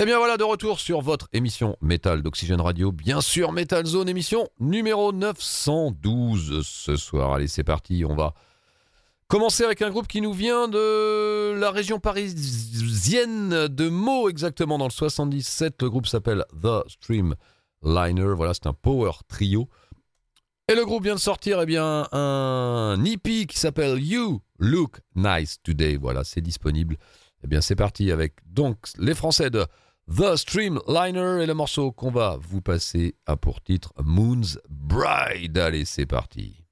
Et eh bien voilà, de retour sur votre émission Metal d'Oxygène Radio. Bien sûr, Metal Zone, émission numéro 912 ce soir. Allez, c'est parti, on va commencer avec un groupe qui nous vient de la région parisienne de Meaux, exactement dans le 77. Le groupe s'appelle The Stream Liner. Voilà, c'est un power trio. Et le groupe vient de sortir eh bien, un EP qui s'appelle You Look Nice Today. Voilà, c'est disponible. Eh bien, c'est parti avec donc les Français de The Streamliner et le morceau qu'on va vous passer a pour titre Moon's Bride. Allez, c'est parti.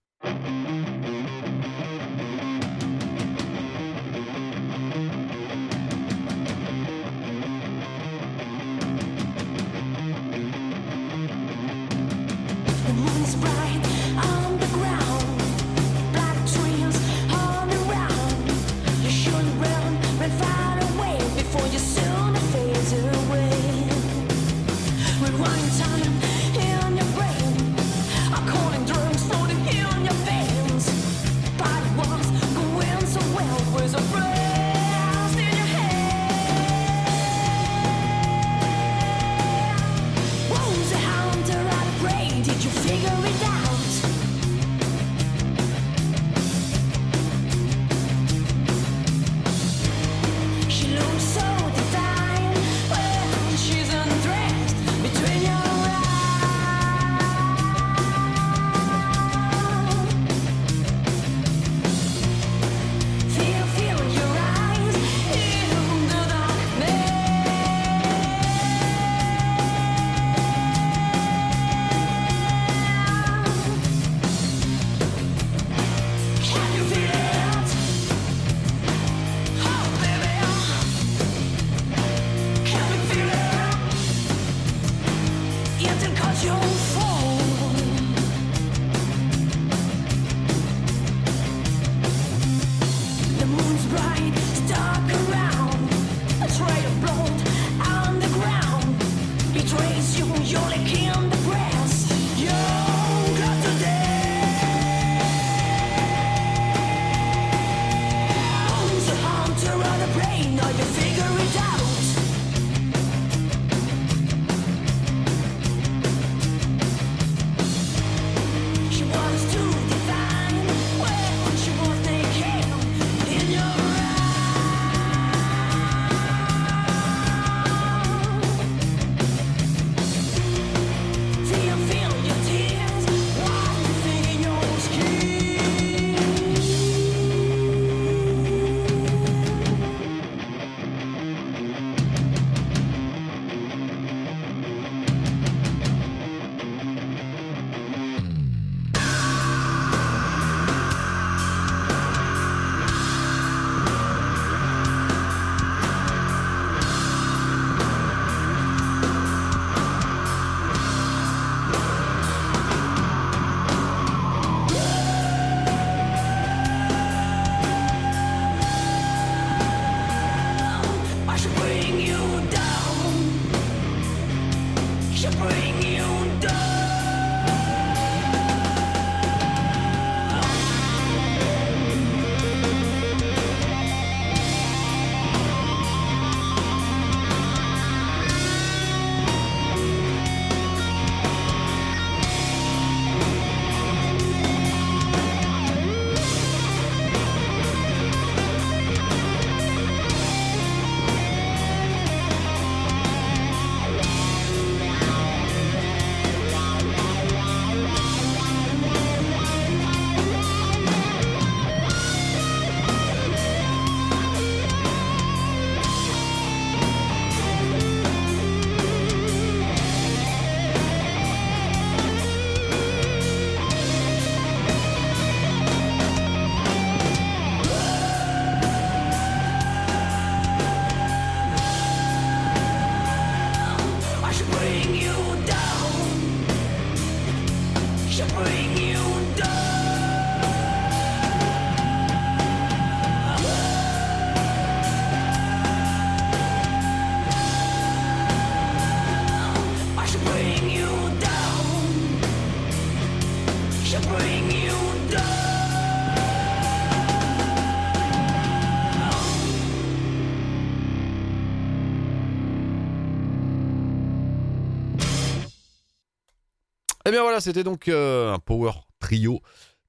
Eh bien voilà, c'était donc euh, un power trio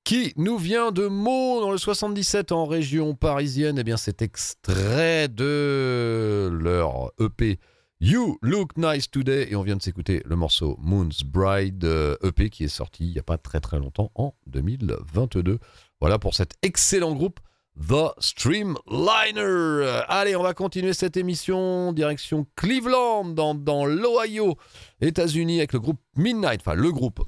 qui nous vient de Meaux dans le 77 en région parisienne. Eh bien c'est extrait de leur EP You Look Nice Today et on vient de s'écouter le morceau Moon's Bride EP euh, qui est sorti il n'y a pas très très longtemps en 2022. Voilà pour cet excellent groupe The Streamliner. Allez, on va continuer cette émission direction Cleveland, dans, dans l'Ohio, États-Unis, avec le groupe Midnight. Enfin, le groupe.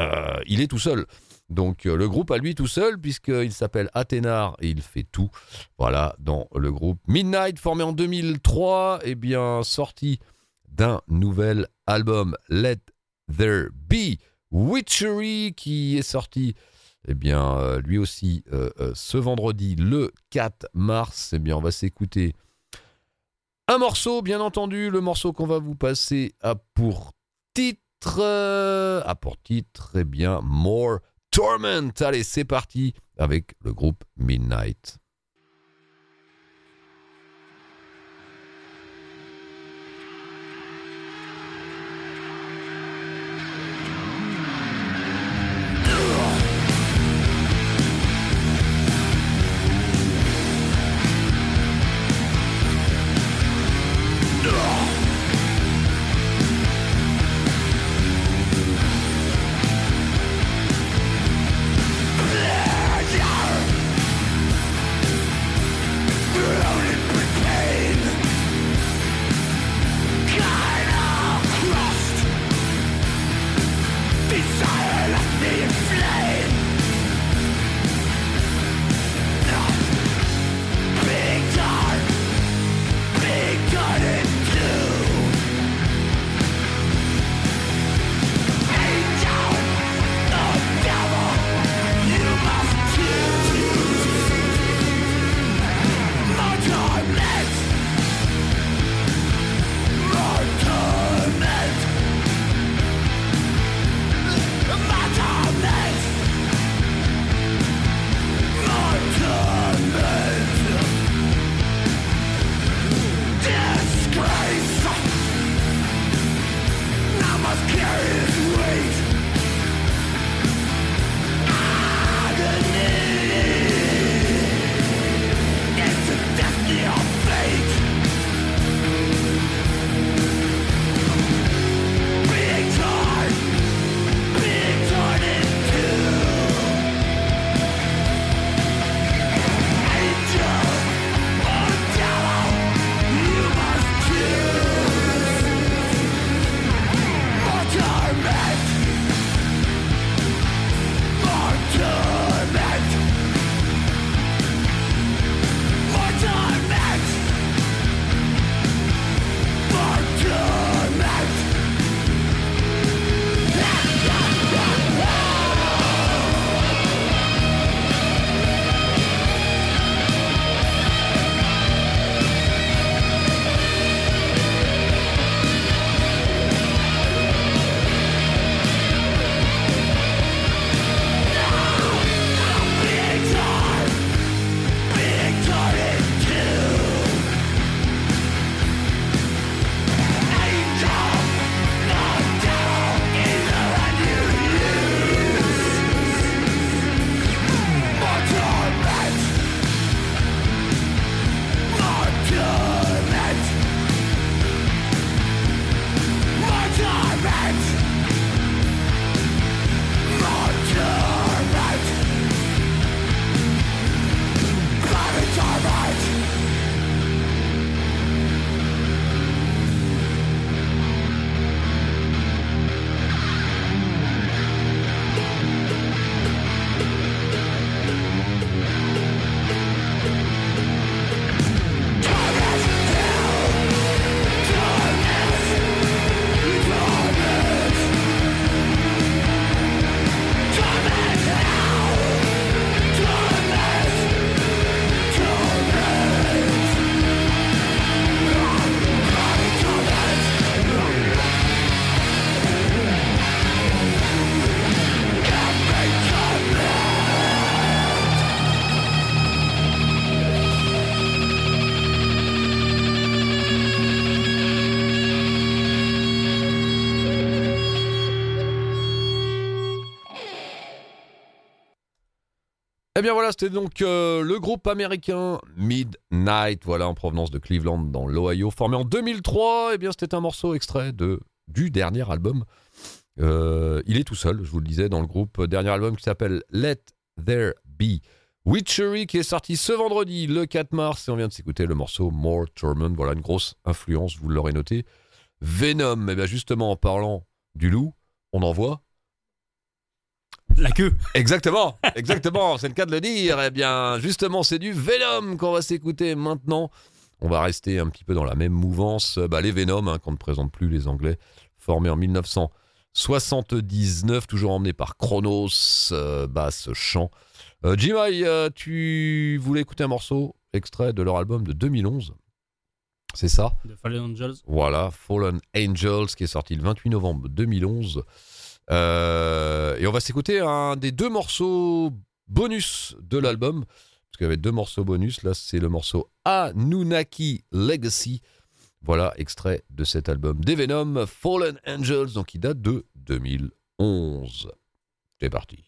Euh, il est tout seul. Donc euh, le groupe à lui tout seul, puisqu'il s'appelle Athénar et il fait tout. Voilà, dans le groupe Midnight, formé en 2003, et bien sorti d'un nouvel album, Let There Be Witchery, qui est sorti eh bien, euh, lui aussi, euh, euh, ce vendredi, le 4 mars, eh bien, on va s'écouter un morceau, bien entendu, le morceau qu'on va vous passer a pour titre, a pour titre, eh bien, More Torment. Allez, c'est parti avec le groupe Midnight. Eh bien voilà, c'était donc euh, le groupe américain Midnight, voilà, en provenance de Cleveland dans l'Ohio, formé en 2003. Eh bien c'était un morceau extrait de, du dernier album. Euh, il est tout seul, je vous le disais, dans le groupe. Dernier album qui s'appelle Let There Be Witchery, qui est sorti ce vendredi, le 4 mars, et on vient de s'écouter le morceau More Torment. Voilà une grosse influence, vous l'aurez noté. Venom, eh bien justement, en parlant du loup, on en voit la queue. Exactement, exactement, c'est le cas de le dire. Eh bien, justement, c'est du Venom qu'on va s'écouter maintenant. On va rester un petit peu dans la même mouvance. Bah, les Venom, hein, qu'on ne présente plus les Anglais, formés en 1979, toujours emmenés par Chronos, euh, basse, chant. Euh, euh, tu voulais écouter un morceau extrait de leur album de 2011 c'est ça? The Fallen Angels. Voilà, Fallen Angels, qui est sorti le 28 novembre 2011. Euh, et on va s'écouter un des deux morceaux bonus de l'album. Parce qu'il y avait deux morceaux bonus. Là, c'est le morceau Anunnaki Legacy. Voilà, extrait de cet album des Venom, Fallen Angels, donc qui date de 2011. C'est parti.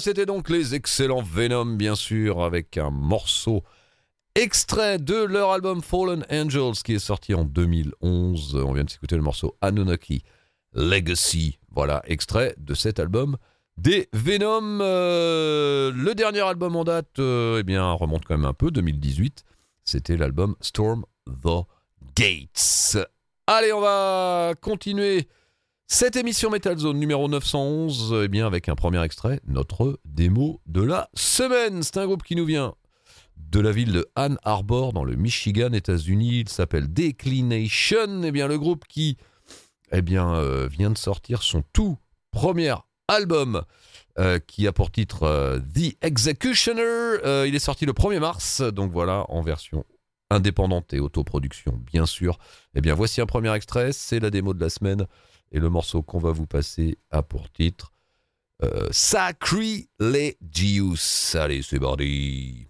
C'était donc les excellents Venom, bien sûr, avec un morceau extrait de leur album Fallen Angels qui est sorti en 2011. On vient de s'écouter le morceau Anunnaki Legacy. Voilà, extrait de cet album des Venom. Euh, le dernier album en date, euh, eh bien, remonte quand même un peu, 2018. C'était l'album Storm the Gates. Allez, on va continuer cette émission Metal Zone numéro 911, eh bien, avec un premier extrait, notre démo de la semaine. C'est un groupe qui nous vient de la ville de Ann Arbor, dans le Michigan, États-Unis. Il s'appelle Declination. Eh bien, le groupe qui eh bien, euh, vient de sortir son tout premier album euh, qui a pour titre euh, The Executioner. il est sorti le 1er mars, donc voilà, en version indépendante et autoproduction, bien sûr. Eh bien, voici un premier extrait, c'est la démo de la semaine, et le morceau qu'on va vous passer a pour titre euh, Sacrilegious. Allez, c'est parti.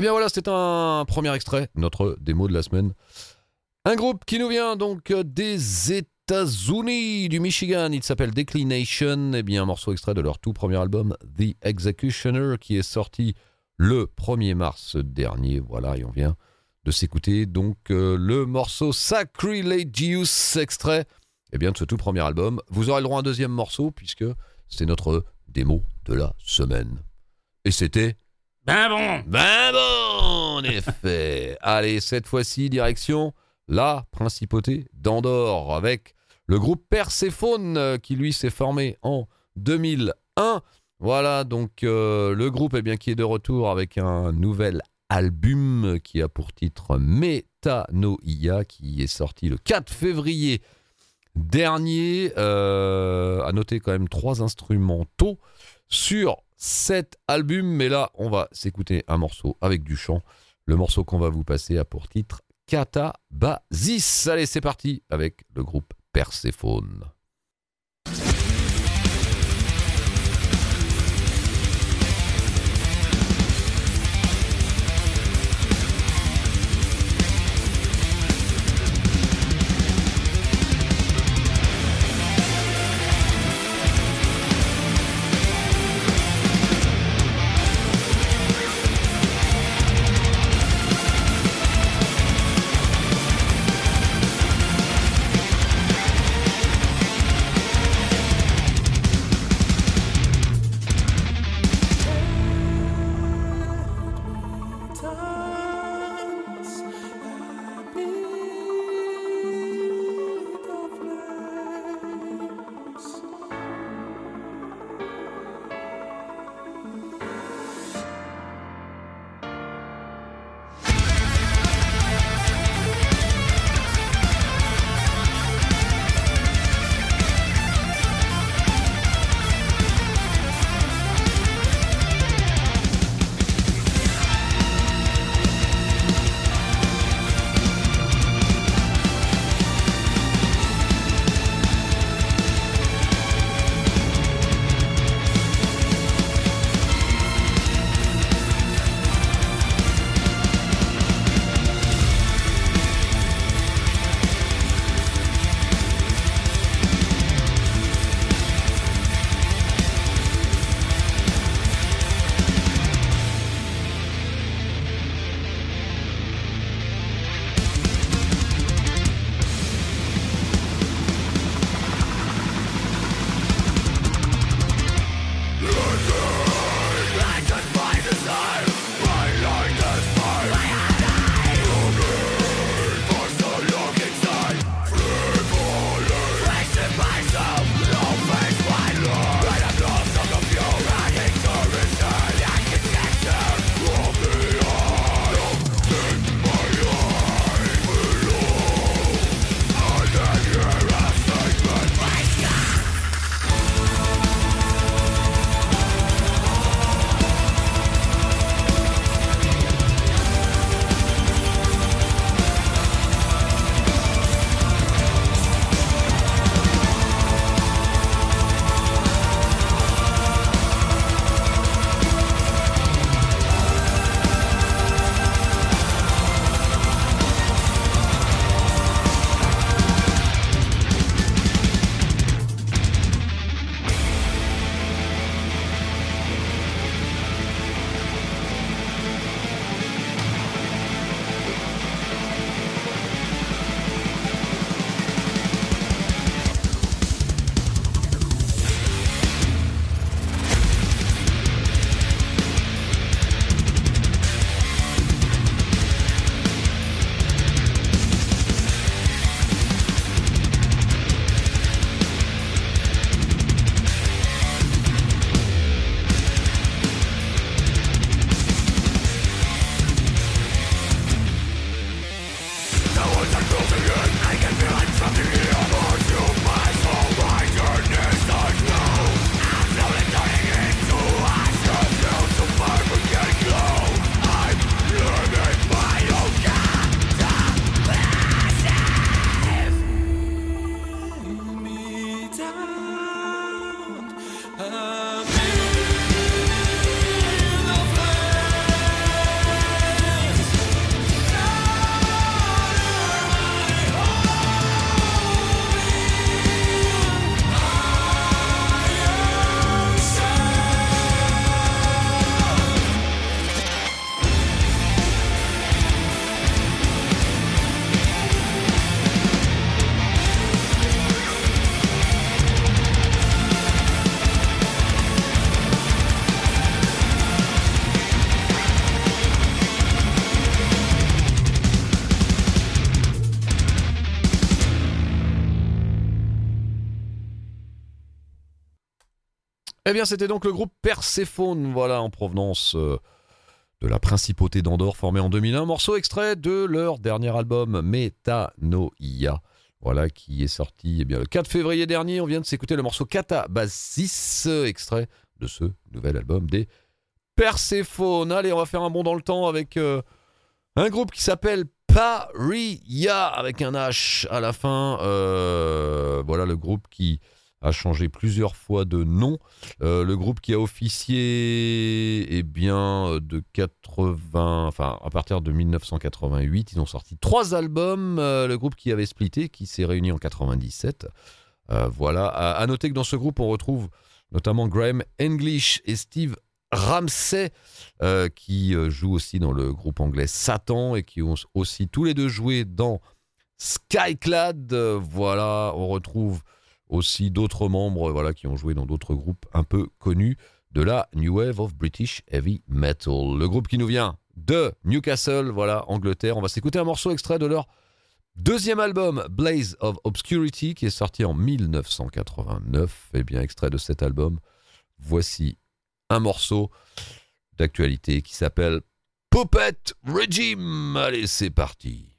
Eh bien voilà, c'est un premier extrait, notre démo de la semaine. Un groupe qui nous vient donc des États-Unis, du Michigan. Il s'appelle Declination. Eh bien, un morceau extrait de leur tout premier album, The Executioner, qui est sorti le 1er mars dernier. Voilà, et on vient de s'écouter donc euh, le morceau Sacrilegious, extrait eh bien, de ce tout premier album. Vous aurez le droit à un deuxième morceau, puisque c'est notre démo de la semaine. Et c'était Ben bon ben bon, en effet. Allez, cette fois-ci, direction la principauté d'Andorre avec le groupe Perséphone euh, qui lui s'est formé en 2001. Voilà donc euh, le groupe eh bien, qui est de retour avec un nouvel album qui a pour titre Metanoia qui est sorti le 4 février dernier. Euh, à noter quand même trois instrumentaux sur cet album. Mais là, on va s'écouter un morceau avec du chant. Le morceau qu'on va vous passer a pour titre Catabasis. Allez, c'est parti avec le groupe Perséphone. Eh bien, c'était donc le groupe Perséphone, voilà, en provenance euh, de la principauté d'Andorre, formé en 2001. Morceau extrait de leur dernier album, Metanoia. Voilà, qui est sorti eh bien, le 4 février dernier. On vient de s'écouter le morceau Catabasis, extrait de ce nouvel album des Perséphone. Allez, on va faire un bond dans le temps avec euh, un groupe qui s'appelle Paria avec un H à la fin. Euh, voilà le groupe qui a changé plusieurs fois de nom. Euh, le groupe qui a officié eh bien, de 80, enfin, à partir de 1988, ils ont sorti trois albums. Euh, le groupe qui avait splitté, qui s'est réuni en 97. Euh, voilà. À, noter que dans ce groupe, on retrouve notamment Graham English et Steve Ramsey, euh, qui jouent aussi dans le groupe anglais Satan et qui ont aussi tous les deux joué dans Skyclad. Voilà, on retrouve aussi d'autres membres voilà, qui ont joué dans d'autres groupes un peu connus de la New Wave of British Heavy Metal. Le groupe qui nous vient de Newcastle, voilà, Angleterre. On va s'écouter un morceau extrait de leur deuxième album, Blaze of Obscurity, qui est sorti en 1989. Et bien, extrait de cet album, voici un morceau d'actualité qui s'appelle Puppet Regime. Allez, c'est parti.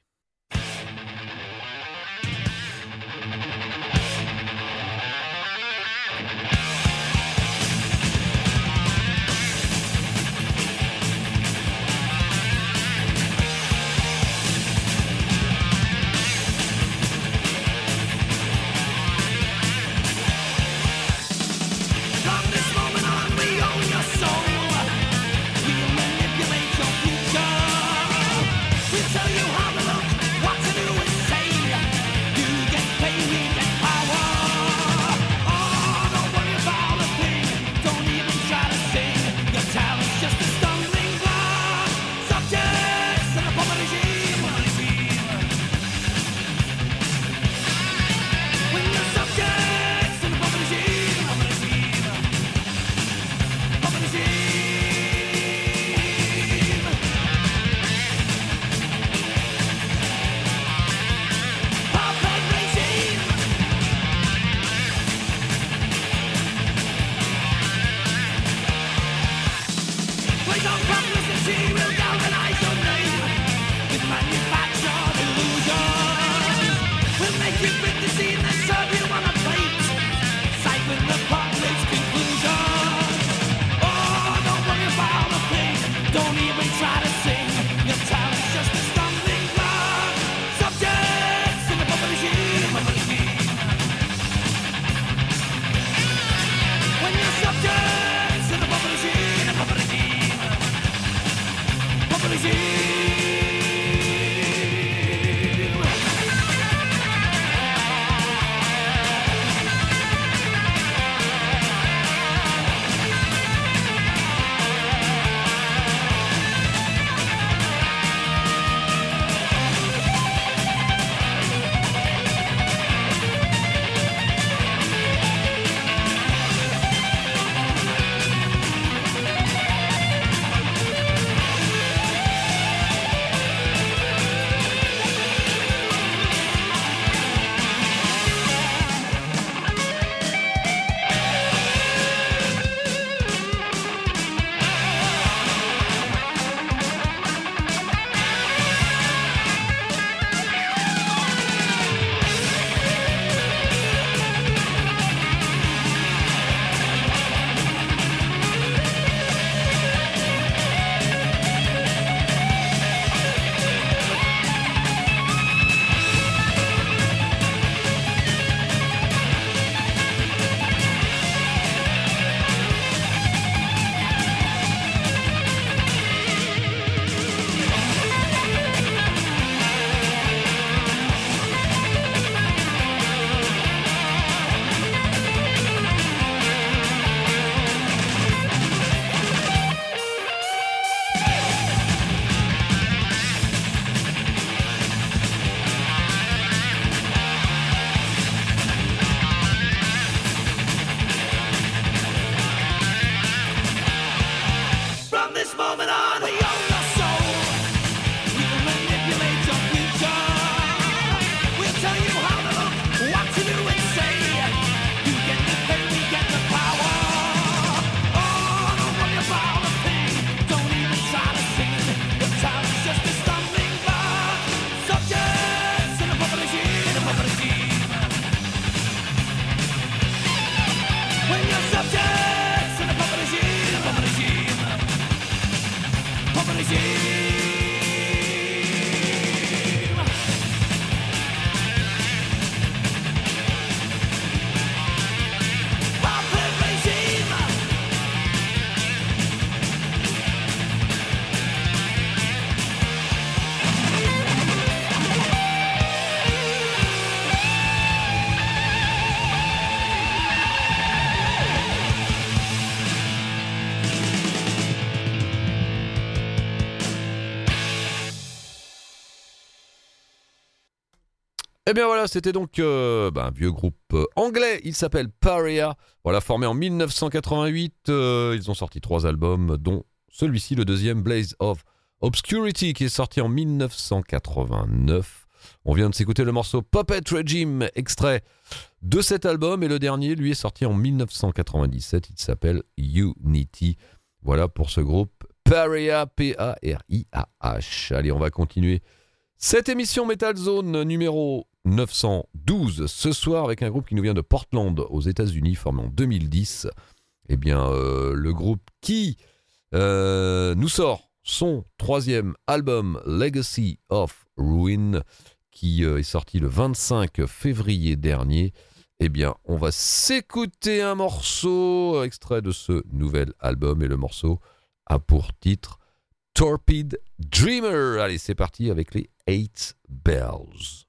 Eh bien voilà, c'était donc euh, bah, un vieux groupe euh, anglais, il s'appelle Paria, voilà, formé en 1988, euh, ils ont sorti trois albums, dont celui-ci, le deuxième, Blaze of Obscurity, qui est sorti en 1989. On vient de s'écouter le morceau Puppet Regime, extrait de cet album, et le dernier, lui, est sorti en 1997, il s'appelle Unity. Voilà pour ce groupe Paria, P-A-R-I-A-H. Allez, on va continuer cette émission Metal Zone numéro 912 ce soir avec un groupe qui nous vient de Portland aux États-Unis, formé en 2010. Eh bien, euh, le groupe qui euh, nous sort son troisième album Legacy of Ruin, qui euh, est sorti le 25 février dernier. Eh bien, on va s'écouter un morceau extrait de ce nouvel album et le morceau a pour titre Torpid Dreamer. Allez, c'est parti avec les Eight Bells.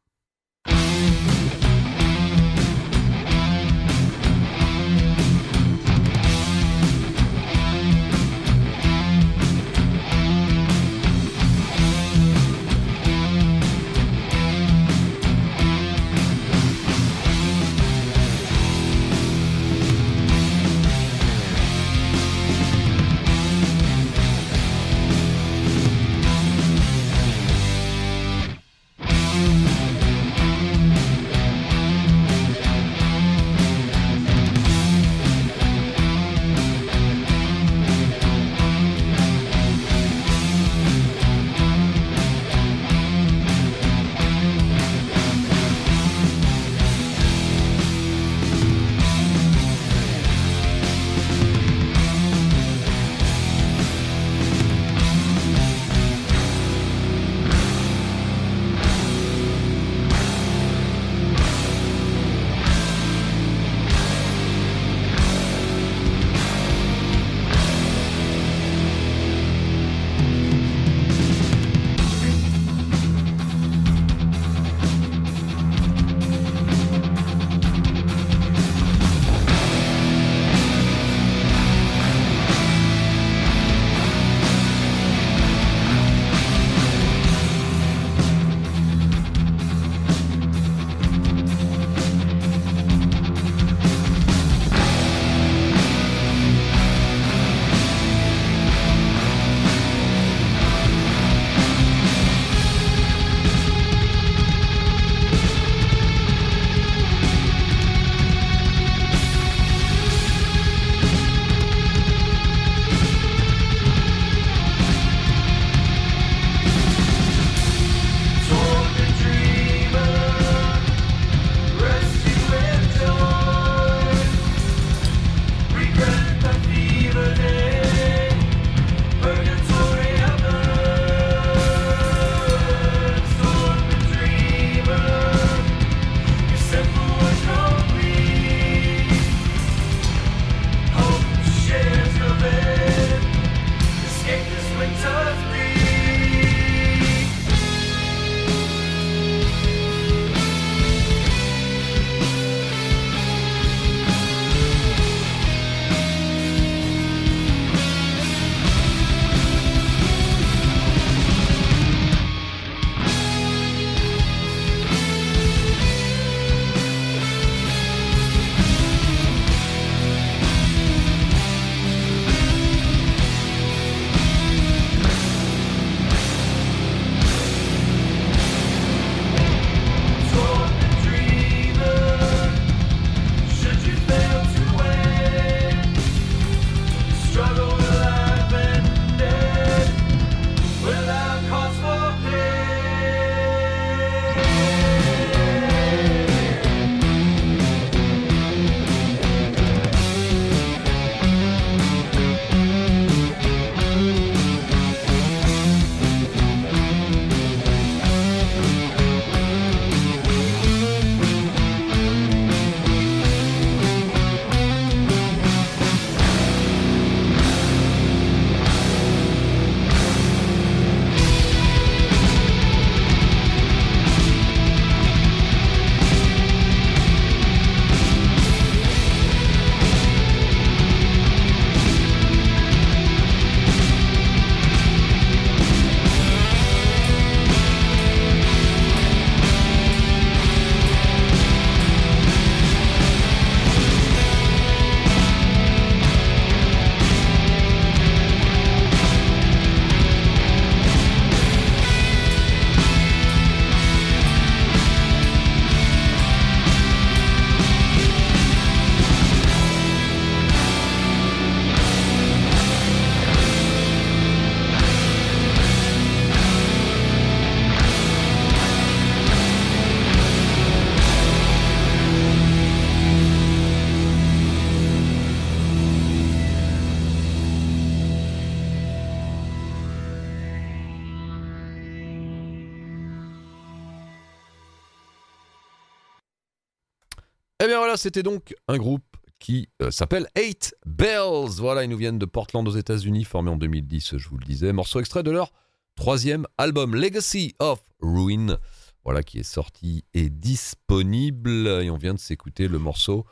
C'était donc un groupe qui euh, s'appelle Eight Bells. Voilà, ils nous viennent de Portland aux États-Unis, formés en 2010, je vous le disais. Morceau extrait de leur troisième album, Legacy of Ruin. Voilà, qui est sorti et disponible. Et on vient de s'écouter le morceau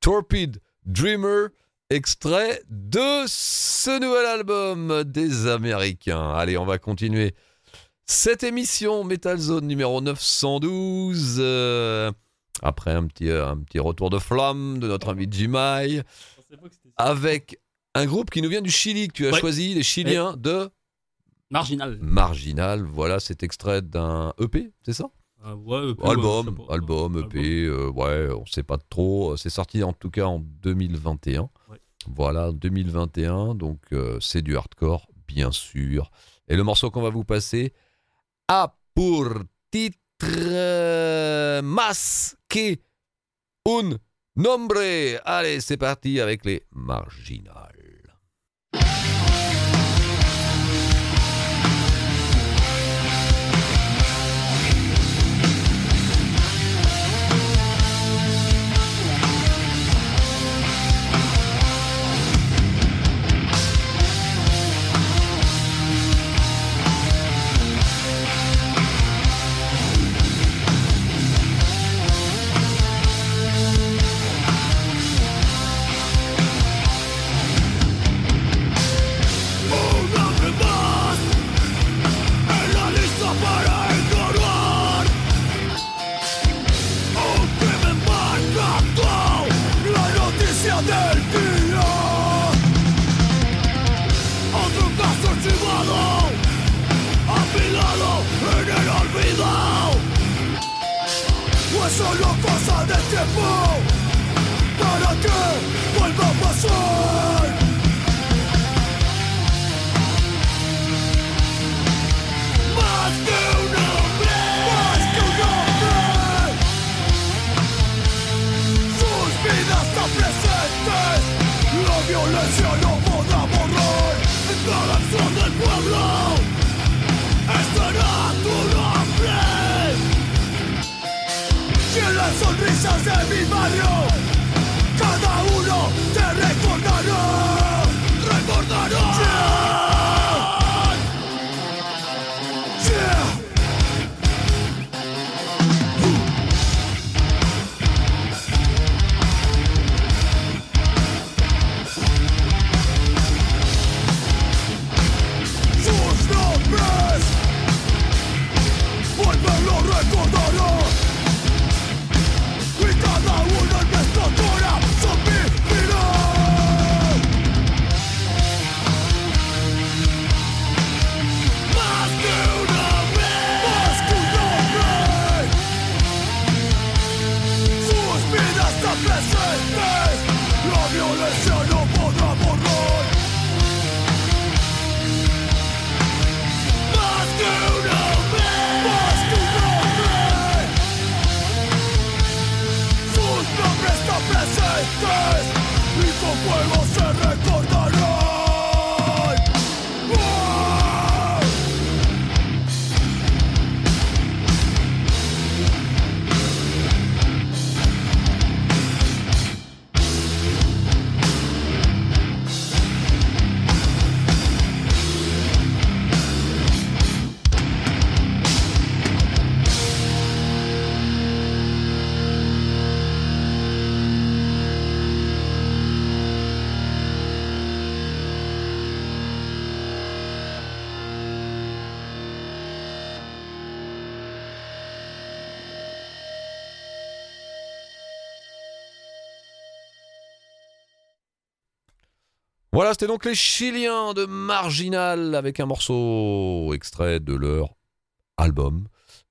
Torpid Dreamer, extrait de ce nouvel album des Américains. Allez, on va continuer cette émission Metal Zone numéro 912. euh, après un petit, euh, un petit retour de flamme de notre ami Jimai, avec un groupe qui nous vient du Chili que tu as Ouais. choisi, les Chiliens de Marginal. Marginal. Voilà, c'est extrait d'un EP, c'est ça? Euh, ouais, EP, Album, album, EP, euh, ouais, on sait pas trop. C'est sorti en tout cas en 2021. Ouais. Voilà, 2021, donc euh, c'est du hardcore, bien sûr. Et le morceau qu'on va vous passer a pour titre euh, Un nombre. Allez, c'est parti avec les marginales. Liverpool sonrisas de mi barrio Y con Voilà, c'était donc les Chiliens de Marginal avec un morceau extrait de leur album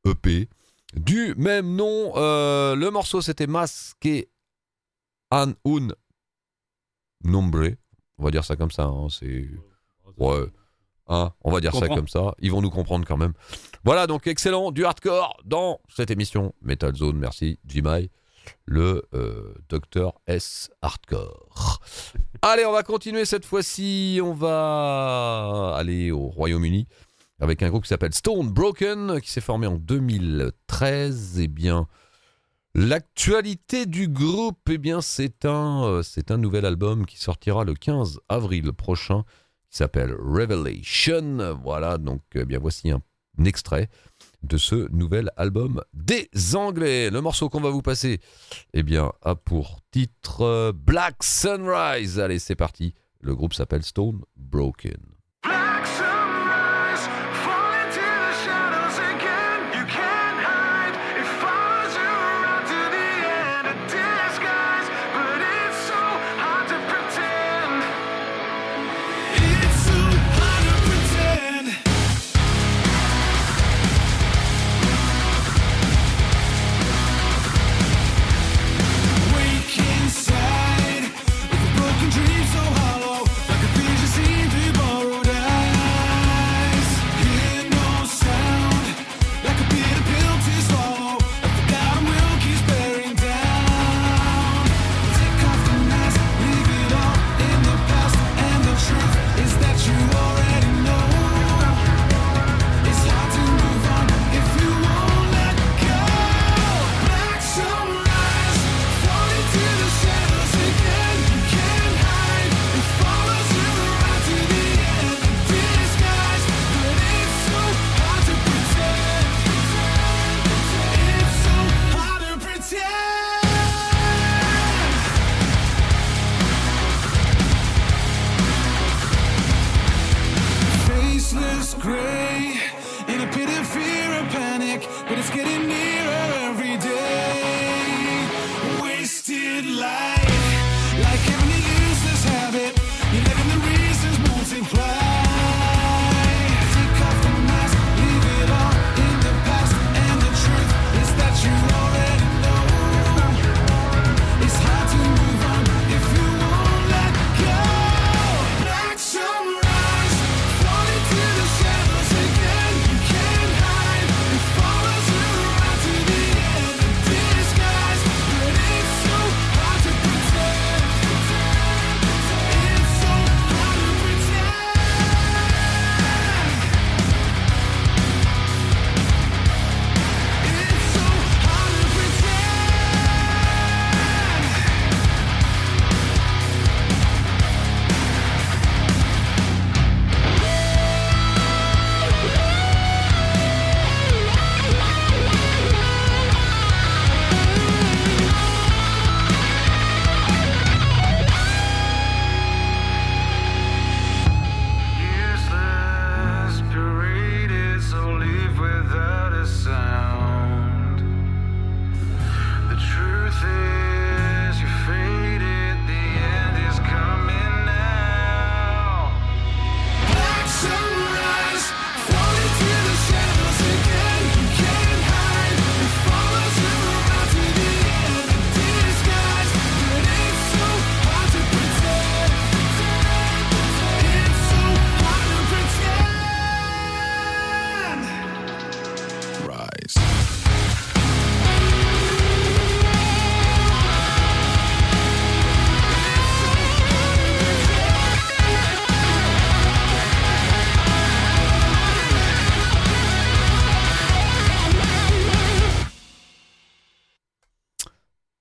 EP du même nom. Euh, le morceau c'était Masque an un nombre. On va dire ça comme ça. hein, c'est ouais. Hein, on va dire ça comme ça. Ils vont nous comprendre quand même. Voilà, donc excellent, du hardcore dans cette émission Metal Zone. Merci, Jimai, le euh, docteur S Hardcore. Allez, on va continuer cette fois-ci. On va aller au Royaume-Uni avec un groupe qui s'appelle Stone Broken, qui s'est formé en 2013. Eh bien, L'actualité du groupe, eh bien, c'est un, euh, un nouvel album qui sortira le 15 avril prochain, qui s'appelle Revelation. Voilà, donc, eh bien, voici un extrait de ce nouvel album des Anglais. Le morceau qu'on va vous passer, eh bien, a pour titre euh, Black Sunrise. Allez, c'est parti. Le groupe s'appelle Stone Broken.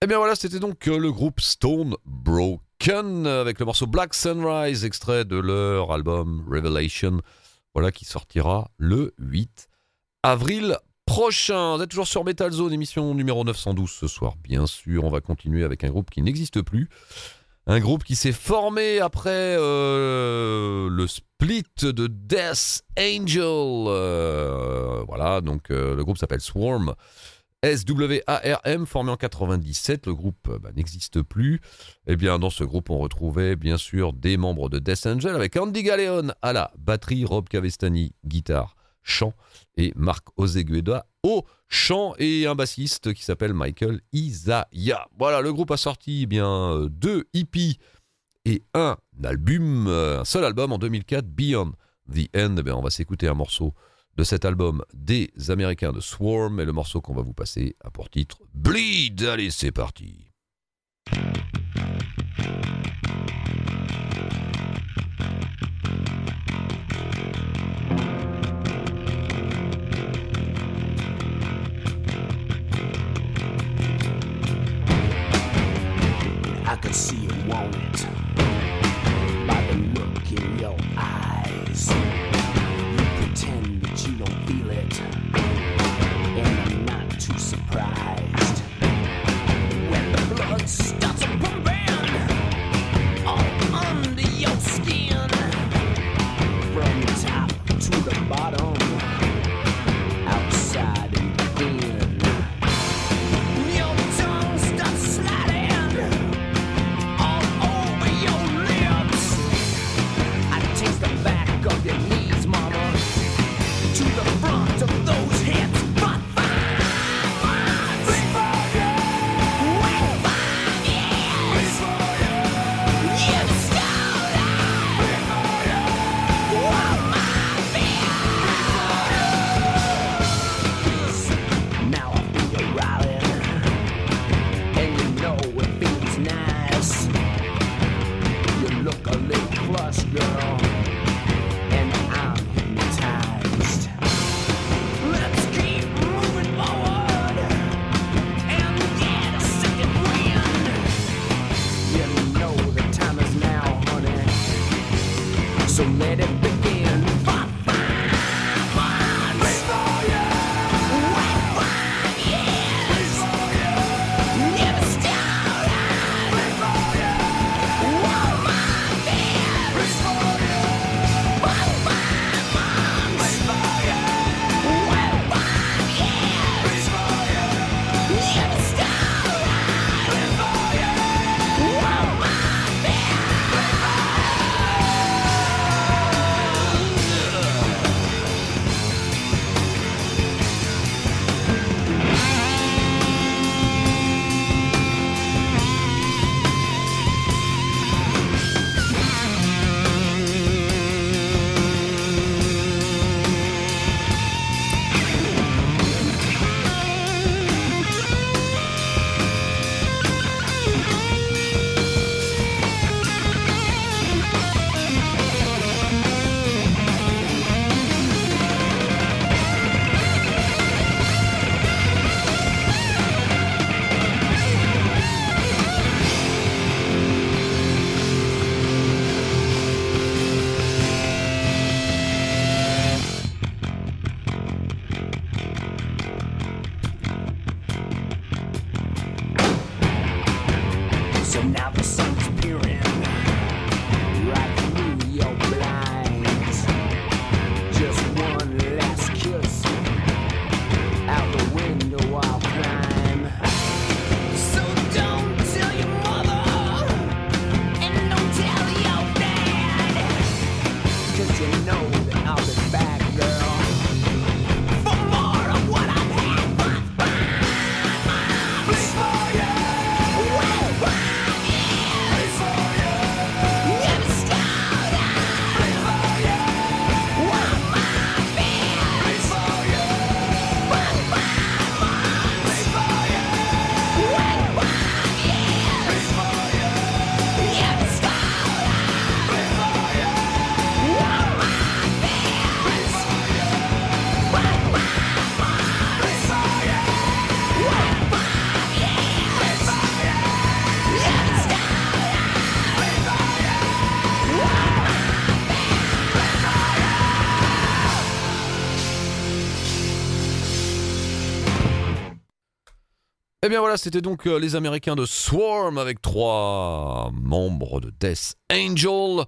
Eh bien voilà, c'était donc euh, le groupe Stone Broken euh, avec le morceau Black Sunrise, extrait de leur album Revelation, voilà qui sortira le 8 avril prochain. Vous êtes toujours sur Metal Zone, émission numéro 912 ce soir, bien sûr. On va continuer avec un groupe qui n'existe plus. Un groupe qui s'est formé après euh, le split de Death Angel. Voilà, donc le groupe s'appelle Swarm. SWARM, formé en 97, le groupe euh, bah, n'existe plus. Et bien, dans ce groupe, on retrouvait bien sûr des membres de Death Angel avec Andy Galeon à la batterie, Rob Cavestani, guitare, chant et Marc Ozegueda au chant et un bassiste qui s'appelle Michael Isaiah. Voilà, le groupe a sorti eh bien euh, deux hippies et un album, euh, un seul album en 2004, Beyond the End. Eh on va s'écouter un morceau de cet album des Américains de Swarm et le morceau qu'on va vous passer a pour titre Bleed. Allez, c'est parti. I. back Et bien voilà, c'était donc euh, les Américains de Swarm avec trois membres de Death Angel.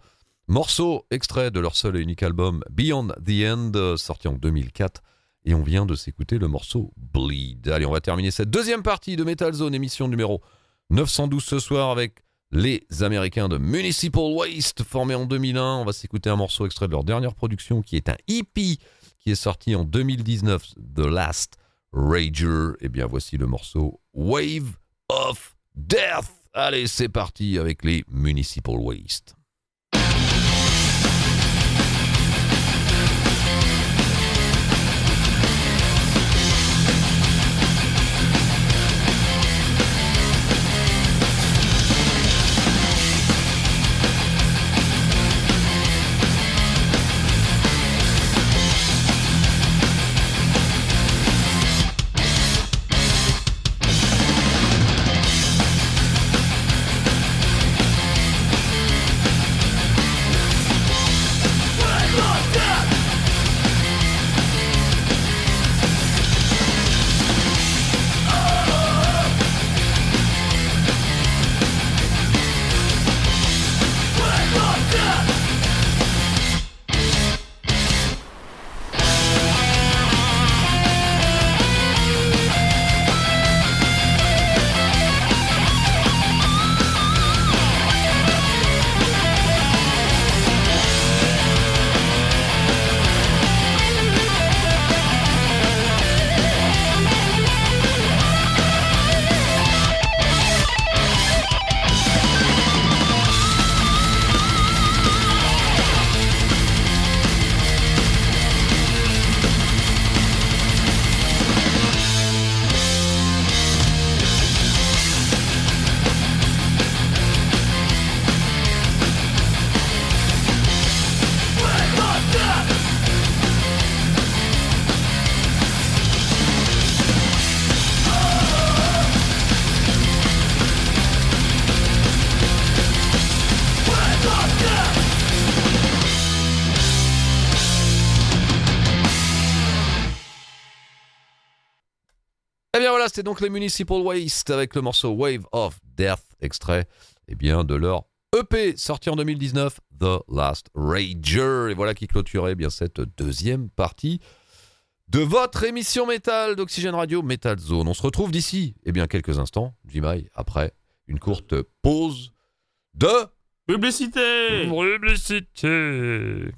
Morceau extrait de leur seul et unique album Beyond the End, sorti en 2004. Et on vient de s'écouter le morceau Bleed. Allez, on va terminer cette deuxième partie de Metal Zone, émission numéro 912 ce soir avec les Américains de Municipal Waste, formés en 2001. On va s'écouter un morceau extrait de leur dernière production qui est un hippie qui est sorti en 2019, The Last Rager. Et bien voici le morceau Wave of Death. Allez, c'est parti avec les Municipal Waste. Donc les Municipal Waste avec le morceau Wave of Death, extrait eh bien, de leur EP sorti en 2019, The Last Rager. Et voilà qui clôturait eh bien cette deuxième partie de votre émission métal d'Oxygène Radio Metal Zone. On se retrouve d'ici eh bien, quelques instants, Jimai, après une courte pause de Publicité publicité.